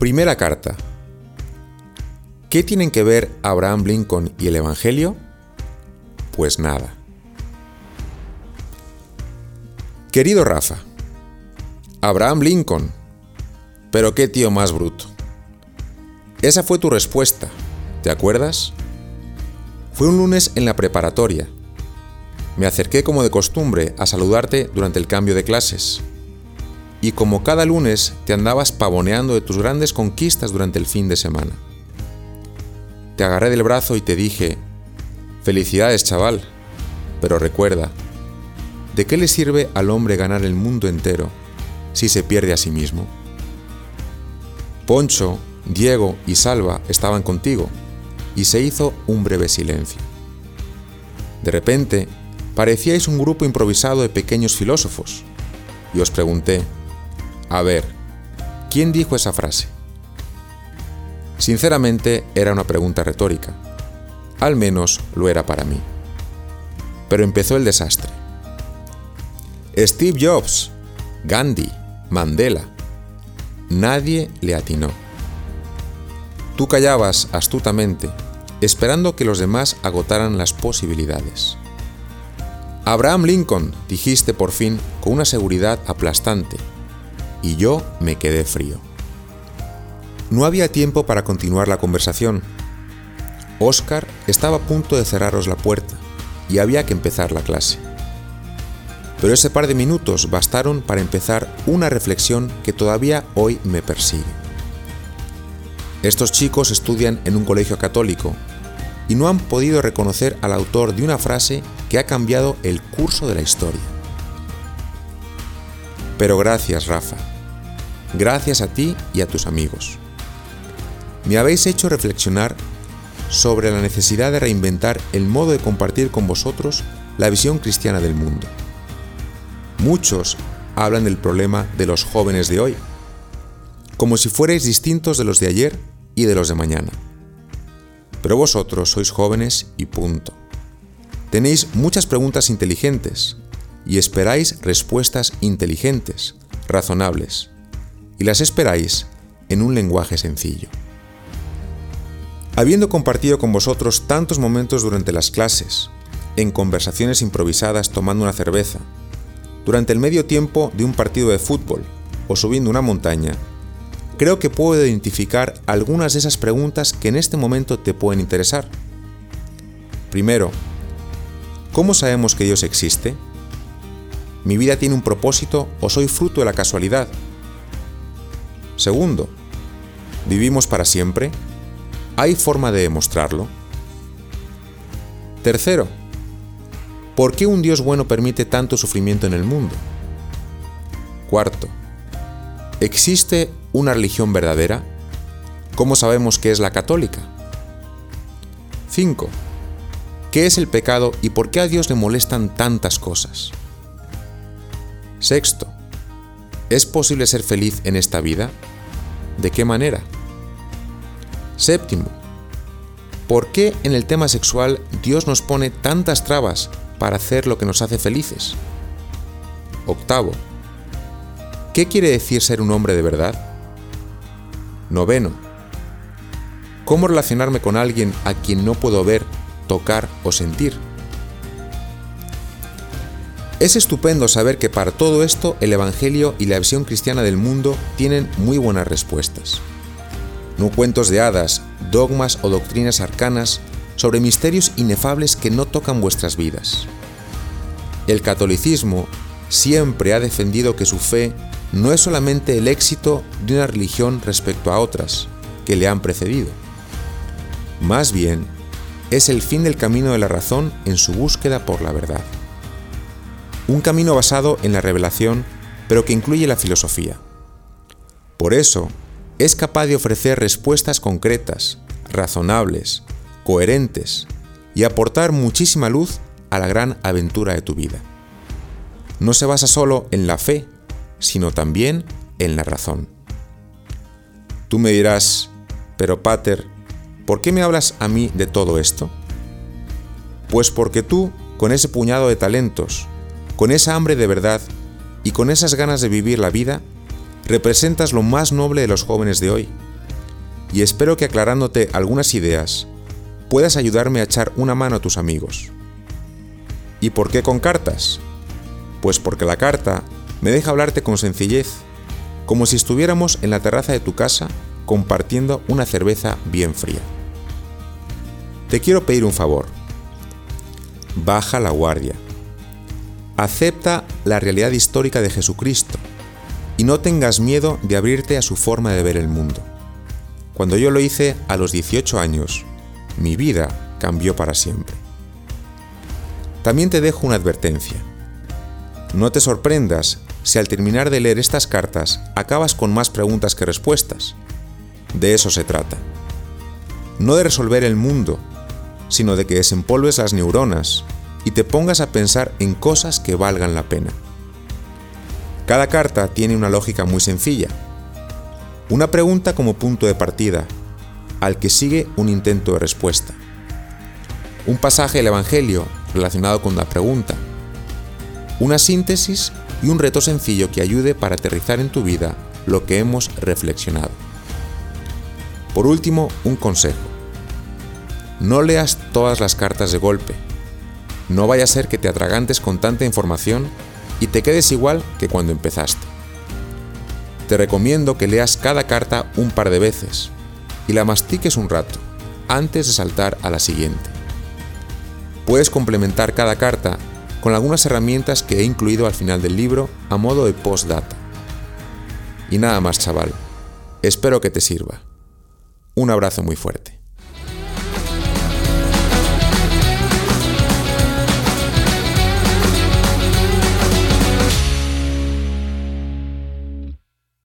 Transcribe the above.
Primera carta. ¿Qué tienen que ver Abraham Lincoln y el Evangelio? Pues nada. Querido Rafa, Abraham Lincoln, pero qué tío más bruto. Esa fue tu respuesta, ¿te acuerdas? Fue un lunes en la preparatoria. Me acerqué como de costumbre a saludarte durante el cambio de clases y como cada lunes te andabas pavoneando de tus grandes conquistas durante el fin de semana. Te agarré del brazo y te dije, felicidades chaval, pero recuerda, ¿de qué le sirve al hombre ganar el mundo entero si se pierde a sí mismo? Poncho, Diego y Salva estaban contigo y se hizo un breve silencio. De repente, parecíais un grupo improvisado de pequeños filósofos y os pregunté, a ver, ¿quién dijo esa frase? Sinceramente era una pregunta retórica. Al menos lo era para mí. Pero empezó el desastre. Steve Jobs, Gandhi, Mandela. Nadie le atinó. Tú callabas astutamente, esperando que los demás agotaran las posibilidades. Abraham Lincoln, dijiste por fin con una seguridad aplastante, y yo me quedé frío. No había tiempo para continuar la conversación. Oscar estaba a punto de cerraros la puerta y había que empezar la clase. Pero ese par de minutos bastaron para empezar una reflexión que todavía hoy me persigue. Estos chicos estudian en un colegio católico y no han podido reconocer al autor de una frase que ha cambiado el curso de la historia. Pero gracias, Rafa. Gracias a ti y a tus amigos. Me habéis hecho reflexionar sobre la necesidad de reinventar el modo de compartir con vosotros la visión cristiana del mundo. Muchos hablan del problema de los jóvenes de hoy, como si fuerais distintos de los de ayer y de los de mañana. Pero vosotros sois jóvenes y punto. Tenéis muchas preguntas inteligentes y esperáis respuestas inteligentes, razonables, y las esperáis en un lenguaje sencillo. Habiendo compartido con vosotros tantos momentos durante las clases, en conversaciones improvisadas tomando una cerveza, durante el medio tiempo de un partido de fútbol o subiendo una montaña, creo que puedo identificar algunas de esas preguntas que en este momento te pueden interesar. Primero, ¿cómo sabemos que Dios existe? ¿Mi vida tiene un propósito o soy fruto de la casualidad? Segundo, ¿vivimos para siempre? ¿Hay forma de demostrarlo? Tercero, ¿por qué un Dios bueno permite tanto sufrimiento en el mundo? Cuarto, ¿existe una religión verdadera? ¿Cómo sabemos que es la católica? 5. ¿Qué es el pecado y por qué a Dios le molestan tantas cosas? Sexto, ¿es posible ser feliz en esta vida? ¿De qué manera? Séptimo, ¿por qué en el tema sexual Dios nos pone tantas trabas para hacer lo que nos hace felices? Octavo, ¿qué quiere decir ser un hombre de verdad? Noveno, ¿cómo relacionarme con alguien a quien no puedo ver, tocar o sentir? Es estupendo saber que para todo esto el Evangelio y la visión cristiana del mundo tienen muy buenas respuestas. No cuentos de hadas, dogmas o doctrinas arcanas sobre misterios inefables que no tocan vuestras vidas. El catolicismo siempre ha defendido que su fe no es solamente el éxito de una religión respecto a otras que le han precedido. Más bien, es el fin del camino de la razón en su búsqueda por la verdad un camino basado en la revelación, pero que incluye la filosofía. Por eso, es capaz de ofrecer respuestas concretas, razonables, coherentes y aportar muchísima luz a la gran aventura de tu vida. No se basa solo en la fe, sino también en la razón. Tú me dirás, pero Pater, ¿por qué me hablas a mí de todo esto? Pues porque tú, con ese puñado de talentos, con esa hambre de verdad y con esas ganas de vivir la vida, representas lo más noble de los jóvenes de hoy, y espero que aclarándote algunas ideas puedas ayudarme a echar una mano a tus amigos. ¿Y por qué con cartas? Pues porque la carta me deja hablarte con sencillez, como si estuviéramos en la terraza de tu casa compartiendo una cerveza bien fría. Te quiero pedir un favor. Baja la guardia. Acepta la realidad histórica de Jesucristo y no tengas miedo de abrirte a su forma de ver el mundo. Cuando yo lo hice a los 18 años, mi vida cambió para siempre. También te dejo una advertencia. No te sorprendas si al terminar de leer estas cartas acabas con más preguntas que respuestas. De eso se trata. No de resolver el mundo, sino de que desempolves las neuronas y te pongas a pensar en cosas que valgan la pena. Cada carta tiene una lógica muy sencilla. Una pregunta como punto de partida, al que sigue un intento de respuesta. Un pasaje del Evangelio relacionado con la pregunta. Una síntesis y un reto sencillo que ayude para aterrizar en tu vida lo que hemos reflexionado. Por último, un consejo. No leas todas las cartas de golpe. No vaya a ser que te atragantes con tanta información y te quedes igual que cuando empezaste. Te recomiendo que leas cada carta un par de veces y la mastiques un rato antes de saltar a la siguiente. Puedes complementar cada carta con algunas herramientas que he incluido al final del libro a modo de postdata. Y nada más, chaval. Espero que te sirva. Un abrazo muy fuerte.